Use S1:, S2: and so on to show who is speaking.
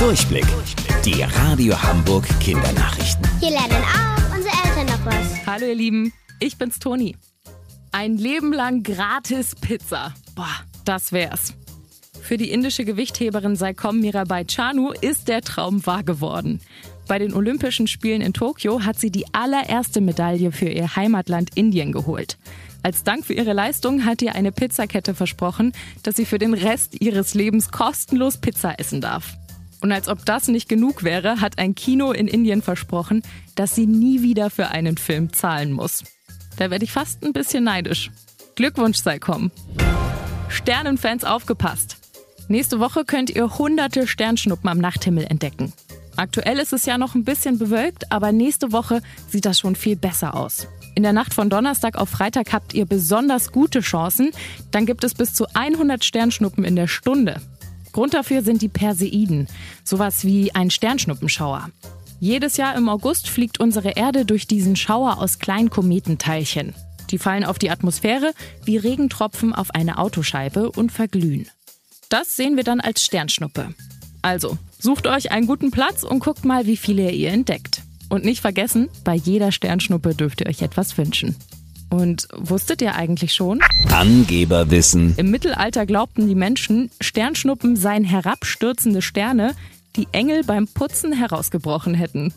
S1: Durchblick. Die Radio Hamburg Kindernachrichten.
S2: Hier lernen auch unsere Eltern noch was.
S3: Hallo ihr Lieben, ich bin's Toni. Ein Leben lang gratis Pizza. Boah, das wär's. Für die indische Gewichtheberin Saikom Mirabai Chanu ist der Traum wahr geworden. Bei den Olympischen Spielen in Tokio hat sie die allererste Medaille für ihr Heimatland Indien geholt. Als Dank für ihre Leistung hat ihr eine Pizzakette versprochen, dass sie für den Rest ihres Lebens kostenlos Pizza essen darf. Und als ob das nicht genug wäre, hat ein Kino in Indien versprochen, dass sie nie wieder für einen Film zahlen muss. Da werde ich fast ein bisschen neidisch. Glückwunsch sei kommen. Sternenfans aufgepasst. Nächste Woche könnt ihr hunderte Sternschnuppen am Nachthimmel entdecken. Aktuell ist es ja noch ein bisschen bewölkt, aber nächste Woche sieht das schon viel besser aus. In der Nacht von Donnerstag auf Freitag habt ihr besonders gute Chancen. Dann gibt es bis zu 100 Sternschnuppen in der Stunde. Grund dafür sind die Perseiden, sowas wie ein Sternschnuppenschauer. Jedes Jahr im August fliegt unsere Erde durch diesen Schauer aus kleinen Kometenteilchen. Die fallen auf die Atmosphäre wie Regentropfen auf eine Autoscheibe und verglühen. Das sehen wir dann als Sternschnuppe. Also, sucht euch einen guten Platz und guckt mal, wie viele ihr entdeckt. Und nicht vergessen, bei jeder Sternschnuppe dürft ihr euch etwas wünschen. Und wusstet ihr eigentlich schon?
S1: Angeberwissen.
S3: Im Mittelalter glaubten die Menschen, Sternschnuppen seien herabstürzende Sterne, die Engel beim Putzen herausgebrochen hätten.